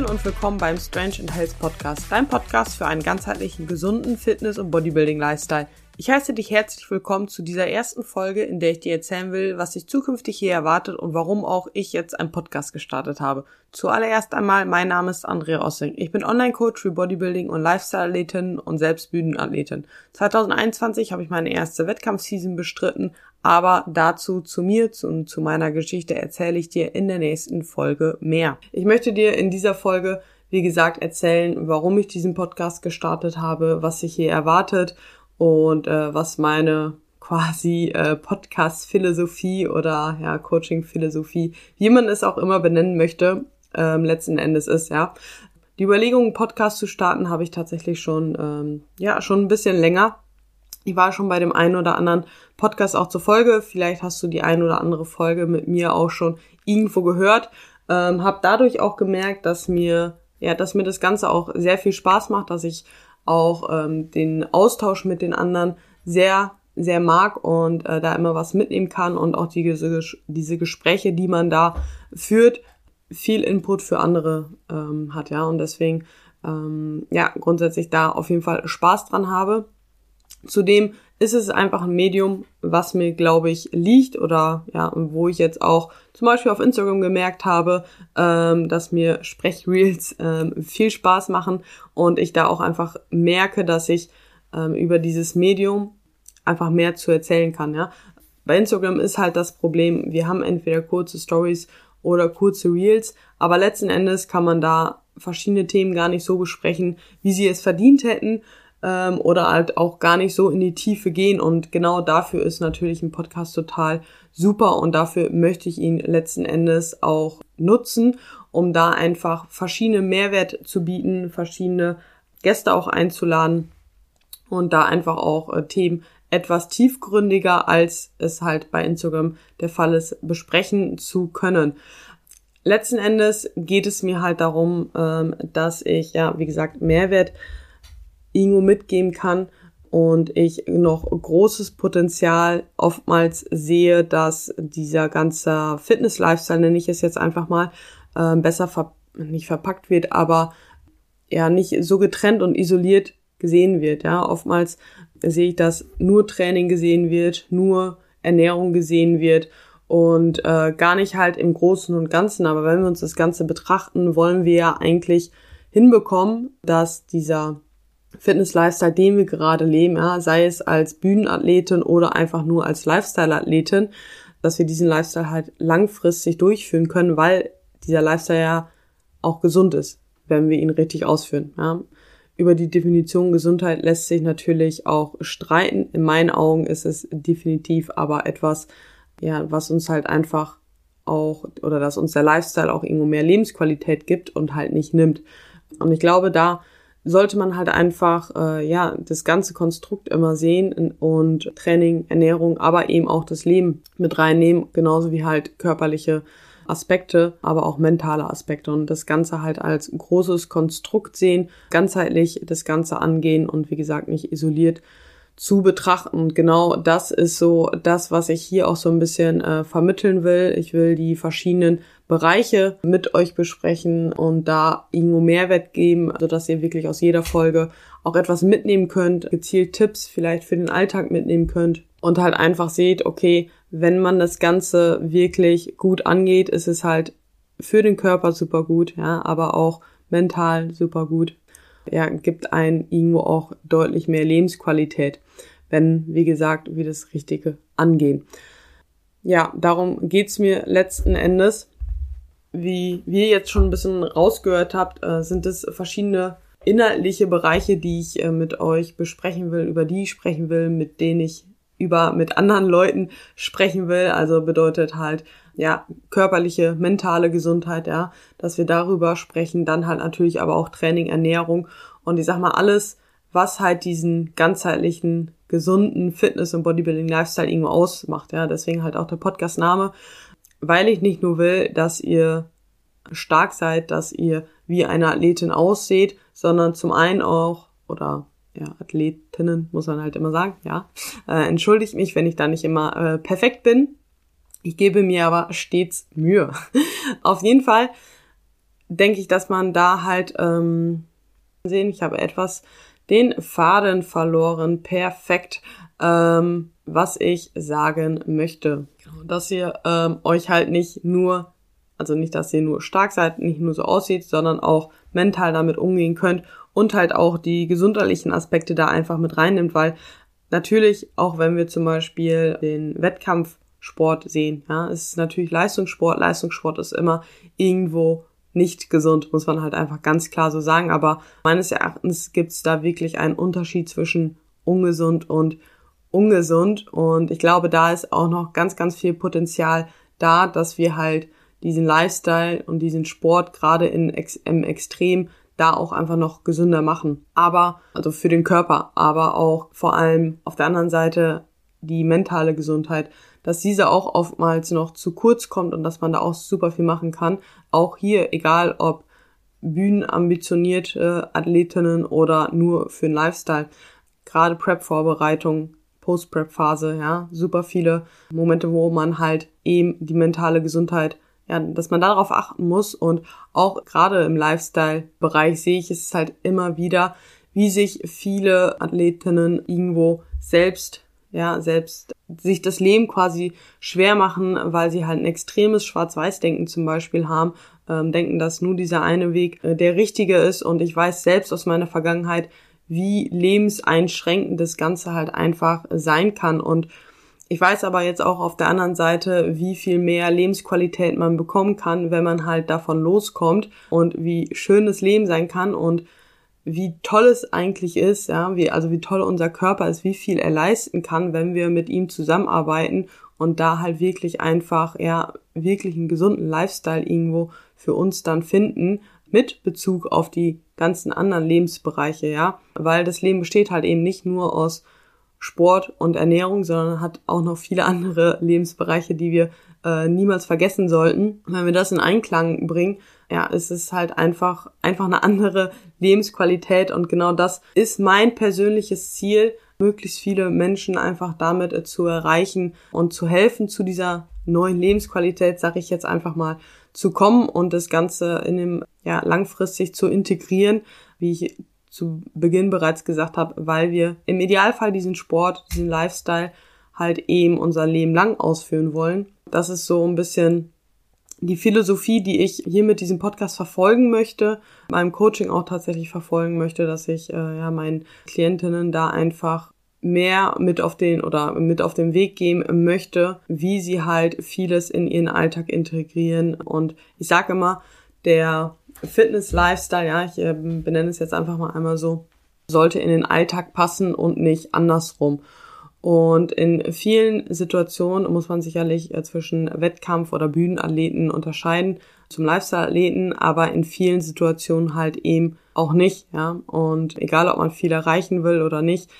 Hallöchen und willkommen beim Strange and Health Podcast, dein Podcast für einen ganzheitlichen, gesunden Fitness- und Bodybuilding-Lifestyle. Ich heiße dich herzlich willkommen zu dieser ersten Folge, in der ich dir erzählen will, was sich zukünftig hier erwartet und warum auch ich jetzt einen Podcast gestartet habe. Zuallererst einmal, mein Name ist Andrea Ossing. Ich bin Online-Coach für Bodybuilding und Lifestyle-Athletin und selbst Bühnenathletin. 2021 habe ich meine erste Wettkampfseason bestritten, aber dazu zu mir und zu meiner Geschichte erzähle ich dir in der nächsten Folge mehr. Ich möchte dir in dieser Folge wie gesagt, erzählen, warum ich diesen Podcast gestartet habe, was sich hier erwartet und äh, was meine quasi äh, Podcast-Philosophie oder ja, Coaching-Philosophie, wie man es auch immer benennen möchte, ähm, letzten Endes ist, ja. Die Überlegung, einen Podcast zu starten, habe ich tatsächlich schon, ähm, ja, schon ein bisschen länger. Ich war schon bei dem einen oder anderen Podcast auch zur Folge. Vielleicht hast du die ein oder andere Folge mit mir auch schon irgendwo gehört. Ähm, habe dadurch auch gemerkt, dass mir, ja, dass mir das Ganze auch sehr viel Spaß macht, dass ich auch ähm, den Austausch mit den anderen sehr, sehr mag und äh, da immer was mitnehmen kann und auch diese, diese Gespräche, die man da führt, viel Input für andere ähm, hat, ja. Und deswegen, ähm, ja, grundsätzlich da auf jeden Fall Spaß dran habe. Zudem ist es einfach ein Medium, was mir, glaube ich, liegt oder ja, wo ich jetzt auch zum Beispiel auf Instagram gemerkt habe, ähm, dass mir Sprechreels ähm, viel Spaß machen und ich da auch einfach merke, dass ich ähm, über dieses Medium einfach mehr zu erzählen kann. Ja, bei Instagram ist halt das Problem, wir haben entweder kurze Stories oder kurze Reels, aber letzten Endes kann man da verschiedene Themen gar nicht so besprechen, wie sie es verdient hätten ähm, oder halt auch gar nicht so in die Tiefe gehen. Und genau dafür ist natürlich ein Podcast total super und dafür möchte ich ihn letzten Endes auch nutzen, um da einfach verschiedene Mehrwert zu bieten, verschiedene Gäste auch einzuladen und da einfach auch äh, Themen etwas tiefgründiger, als es halt bei Instagram der Fall ist, besprechen zu können. Letzten Endes geht es mir halt darum, ähm, dass ich, ja, wie gesagt, Mehrwert irgendwo mitgeben kann und ich noch großes Potenzial oftmals sehe, dass dieser ganze Fitness-Lifestyle, nenne ich es jetzt einfach mal, äh, besser ver nicht verpackt wird, aber ja nicht so getrennt und isoliert gesehen wird. Ja, oftmals sehe ich, dass nur Training gesehen wird, nur Ernährung gesehen wird und äh, gar nicht halt im Großen und Ganzen. Aber wenn wir uns das Ganze betrachten, wollen wir ja eigentlich hinbekommen, dass dieser Fitness-Lifestyle, den wir gerade leben, ja, sei es als Bühnenathletin oder einfach nur als Lifestyle-Athletin, dass wir diesen Lifestyle halt langfristig durchführen können, weil dieser Lifestyle ja auch gesund ist, wenn wir ihn richtig ausführen. Ja. Über die Definition Gesundheit lässt sich natürlich auch streiten. In meinen Augen ist es definitiv aber etwas, ja, was uns halt einfach auch oder dass uns der Lifestyle auch irgendwo mehr Lebensqualität gibt und halt nicht nimmt. Und ich glaube, da sollte man halt einfach äh, ja das ganze Konstrukt immer sehen und Training, Ernährung, aber eben auch das Leben mit reinnehmen, genauso wie halt körperliche Aspekte, aber auch mentale Aspekte und das Ganze halt als großes Konstrukt sehen, ganzheitlich das Ganze angehen und wie gesagt nicht isoliert zu betrachten. Genau das ist so das, was ich hier auch so ein bisschen äh, vermitteln will. Ich will die verschiedenen Bereiche mit euch besprechen und da irgendwo Mehrwert geben, sodass ihr wirklich aus jeder Folge auch etwas mitnehmen könnt, gezielt Tipps vielleicht für den Alltag mitnehmen könnt und halt einfach seht, okay, wenn man das Ganze wirklich gut angeht, ist es halt für den Körper super gut, ja, aber auch mental super gut ja, gibt einen irgendwo auch deutlich mehr Lebensqualität, wenn, wie gesagt, wir das Richtige angehen. Ja, darum geht's mir letzten Endes. Wie wir jetzt schon ein bisschen rausgehört habt, äh, sind es verschiedene inhaltliche Bereiche, die ich äh, mit euch besprechen will, über die ich sprechen will, mit denen ich über mit anderen Leuten sprechen will. Also bedeutet halt ja körperliche, mentale Gesundheit, ja, dass wir darüber sprechen. Dann halt natürlich aber auch Training, Ernährung und ich sag mal alles, was halt diesen ganzheitlichen gesunden Fitness und Bodybuilding Lifestyle irgendwo ausmacht. Ja, deswegen halt auch der Podcast-Name, weil ich nicht nur will, dass ihr stark seid, dass ihr wie eine Athletin ausseht, sondern zum einen auch oder ja, Athletinnen, muss man halt immer sagen, ja. Äh, entschuldigt mich, wenn ich da nicht immer äh, perfekt bin. Ich gebe mir aber stets Mühe. Auf jeden Fall denke ich, dass man da halt ähm, sehen, ich habe etwas den Faden verloren. Perfekt. Ähm, was ich sagen möchte. Dass ihr ähm, euch halt nicht nur, also nicht, dass ihr nur stark seid, nicht nur so aussieht, sondern auch mental damit umgehen könnt und halt auch die gesundheitlichen Aspekte da einfach mit reinnimmt, weil natürlich, auch wenn wir zum Beispiel den Wettkampfsport sehen, ja, es ist natürlich Leistungssport, Leistungssport ist immer irgendwo nicht gesund, muss man halt einfach ganz klar so sagen. Aber meines Erachtens gibt es da wirklich einen Unterschied zwischen ungesund und ungesund. Und ich glaube, da ist auch noch ganz, ganz viel Potenzial da, dass wir halt diesen Lifestyle und diesen Sport gerade in, im Extrem da auch einfach noch gesünder machen. Aber, also für den Körper, aber auch vor allem auf der anderen Seite die mentale Gesundheit dass diese auch oftmals noch zu kurz kommt und dass man da auch super viel machen kann. Auch hier, egal ob bühnenambitionierte Athletinnen oder nur für den Lifestyle. Gerade Prep-Vorbereitung, Post-Prep-Phase, ja, super viele Momente, wo man halt eben die mentale Gesundheit, ja, dass man darauf achten muss und auch gerade im Lifestyle-Bereich sehe ich es halt immer wieder, wie sich viele Athletinnen irgendwo selbst ja, selbst sich das Leben quasi schwer machen, weil sie halt ein extremes Schwarz-Weiß-Denken zum Beispiel haben, ähm, denken, dass nur dieser eine Weg äh, der richtige ist. Und ich weiß selbst aus meiner Vergangenheit, wie lebenseinschränkend das Ganze halt einfach sein kann. Und ich weiß aber jetzt auch auf der anderen Seite, wie viel mehr Lebensqualität man bekommen kann, wenn man halt davon loskommt und wie schön das Leben sein kann. Und wie toll es eigentlich ist, ja, wie, also wie toll unser Körper ist, wie viel er leisten kann, wenn wir mit ihm zusammenarbeiten und da halt wirklich einfach, ja, wirklich einen gesunden Lifestyle irgendwo für uns dann finden, mit Bezug auf die ganzen anderen Lebensbereiche, ja, weil das Leben besteht halt eben nicht nur aus Sport und Ernährung, sondern hat auch noch viele andere Lebensbereiche, die wir äh, niemals vergessen sollten. wenn wir das in Einklang bringen, ja, es ist halt einfach, einfach eine andere Lebensqualität und genau das ist mein persönliches Ziel, möglichst viele Menschen einfach damit äh, zu erreichen und zu helfen zu dieser neuen Lebensqualität, sage ich jetzt einfach mal, zu kommen und das Ganze in dem, ja, langfristig zu integrieren, wie ich zu Beginn bereits gesagt habe, weil wir im Idealfall diesen Sport, diesen Lifestyle halt eben unser Leben lang ausführen wollen. Das ist so ein bisschen die Philosophie, die ich hier mit diesem Podcast verfolgen möchte, meinem Coaching auch tatsächlich verfolgen möchte, dass ich äh, ja meinen Klientinnen da einfach mehr mit auf den oder mit auf den Weg geben möchte, wie sie halt vieles in ihren Alltag integrieren. Und ich sage immer, der Fitness-Lifestyle, ja, ich äh, benenne es jetzt einfach mal einmal so, sollte in den Alltag passen und nicht andersrum. Und in vielen Situationen muss man sicherlich äh, zwischen Wettkampf- oder Bühnenathleten unterscheiden zum Lifestyle-Athleten, aber in vielen Situationen halt eben auch nicht, ja. Und egal, ob man viel erreichen will oder nicht,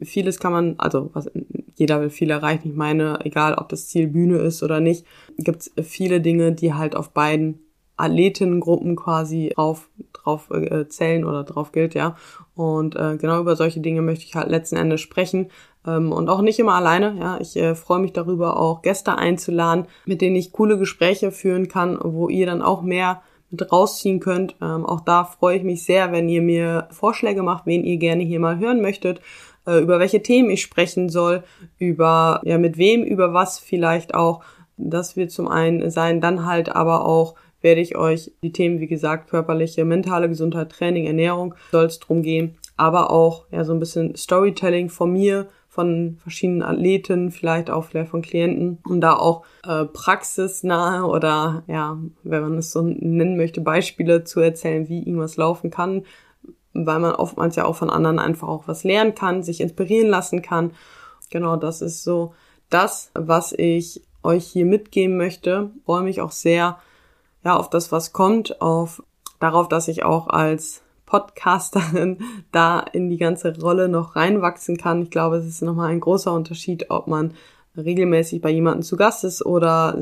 vieles kann man, also was, jeder will viel erreichen. Ich meine, egal, ob das Ziel Bühne ist oder nicht, gibt es viele Dinge, die halt auf beiden Athletengruppen quasi drauf, drauf äh, zählen oder drauf gilt, ja. Und äh, genau über solche Dinge möchte ich halt letzten Endes sprechen. Ähm, und auch nicht immer alleine, ja. Ich äh, freue mich darüber, auch Gäste einzuladen, mit denen ich coole Gespräche führen kann, wo ihr dann auch mehr mit rausziehen könnt. Ähm, auch da freue ich mich sehr, wenn ihr mir Vorschläge macht, wen ihr gerne hier mal hören möchtet, äh, über welche Themen ich sprechen soll, über, ja, mit wem, über was vielleicht auch. Das wird zum einen sein, dann halt aber auch werde ich euch die Themen, wie gesagt, körperliche, mentale Gesundheit, Training, Ernährung, soll es drum gehen, aber auch ja so ein bisschen Storytelling von mir, von verschiedenen Athleten, vielleicht auch vielleicht von Klienten, um da auch äh, praxisnahe oder ja, wenn man es so nennen möchte, Beispiele zu erzählen, wie irgendwas laufen kann, weil man oftmals ja auch von anderen einfach auch was lernen kann, sich inspirieren lassen kann. Genau, das ist so das, was ich euch hier mitgeben möchte. Ich freue mich auch sehr, ja, auf das, was kommt, auf darauf, dass ich auch als Podcasterin da in die ganze Rolle noch reinwachsen kann. Ich glaube, es ist nochmal ein großer Unterschied, ob man regelmäßig bei jemandem zu Gast ist oder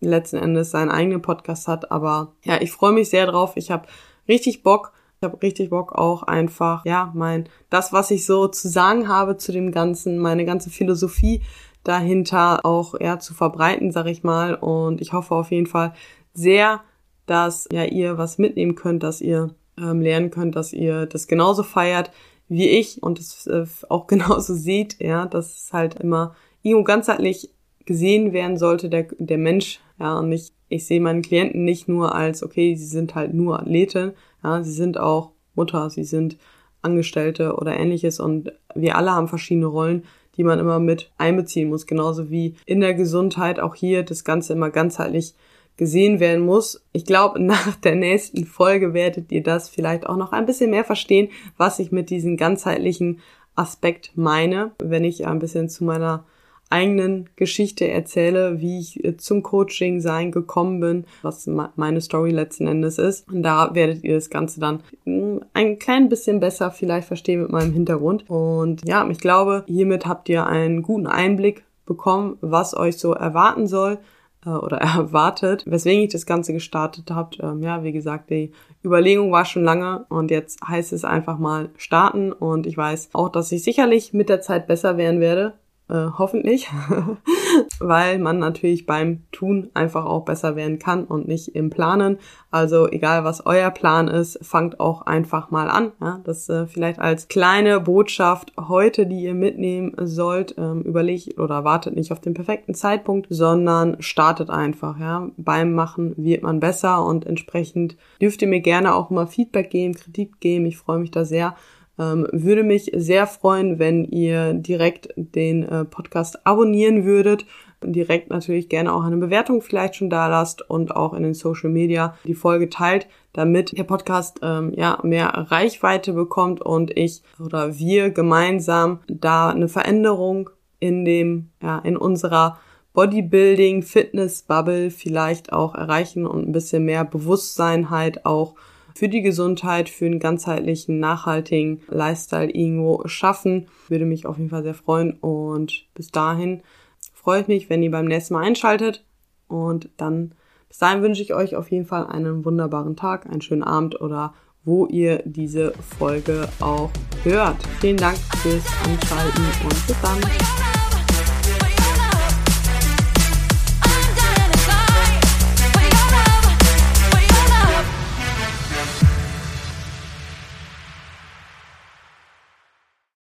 letzten Endes seinen eigenen Podcast hat. Aber ja, ich freue mich sehr drauf. Ich habe richtig Bock. Ich habe richtig Bock auch einfach, ja, mein, das, was ich so zu sagen habe zu dem Ganzen, meine ganze Philosophie dahinter auch, ja, zu verbreiten, sag ich mal. Und ich hoffe auf jeden Fall, sehr, dass ja ihr was mitnehmen könnt, dass ihr ähm, lernen könnt, dass ihr das genauso feiert wie ich und es äh, auch genauso seht, ja, dass es halt immer irgendwo ganzheitlich gesehen werden sollte, der, der Mensch, ja, und nicht, ich sehe meinen Klienten nicht nur als, okay, sie sind halt nur Athleten, ja, sie sind auch Mutter, sie sind Angestellte oder ähnliches und wir alle haben verschiedene Rollen, die man immer mit einbeziehen muss, genauso wie in der Gesundheit auch hier das Ganze immer ganzheitlich gesehen werden muss. Ich glaube, nach der nächsten Folge werdet ihr das vielleicht auch noch ein bisschen mehr verstehen, was ich mit diesem ganzheitlichen Aspekt meine, wenn ich ein bisschen zu meiner eigenen Geschichte erzähle, wie ich äh, zum Coaching sein gekommen bin, was meine Story letzten Endes ist. Und da werdet ihr das Ganze dann hm, ein klein bisschen besser vielleicht verstehen mit meinem Hintergrund. Und ja, ich glaube, hiermit habt ihr einen guten Einblick bekommen, was euch so erwarten soll äh, oder erwartet, weswegen ich das Ganze gestartet habe. Ähm, ja, wie gesagt, die Überlegung war schon lange und jetzt heißt es einfach mal starten und ich weiß auch, dass ich sicherlich mit der Zeit besser werden werde äh, hoffentlich, weil man natürlich beim Tun einfach auch besser werden kann und nicht im Planen. Also egal was euer Plan ist, fangt auch einfach mal an. Ja? Das äh, vielleicht als kleine Botschaft heute, die ihr mitnehmen sollt. Ähm, überlegt oder wartet nicht auf den perfekten Zeitpunkt, sondern startet einfach. Ja? Beim Machen wird man besser und entsprechend dürft ihr mir gerne auch mal Feedback geben, Kritik geben. Ich freue mich da sehr ähm, würde mich sehr freuen, wenn ihr direkt den äh, Podcast abonnieren würdet. Direkt natürlich gerne auch eine Bewertung vielleicht schon da lasst und auch in den Social Media die Folge teilt, damit der Podcast ähm, ja mehr Reichweite bekommt und ich oder wir gemeinsam da eine Veränderung in dem ja in unserer Bodybuilding Fitness Bubble vielleicht auch erreichen und ein bisschen mehr Bewusstsein halt auch für die Gesundheit, für einen ganzheitlichen, nachhaltigen Lifestyle irgendwo schaffen. Würde mich auf jeden Fall sehr freuen und bis dahin freue ich mich, wenn ihr beim nächsten Mal einschaltet und dann bis dahin wünsche ich euch auf jeden Fall einen wunderbaren Tag, einen schönen Abend oder wo ihr diese Folge auch hört. Vielen Dank fürs Anschalten und bis dann.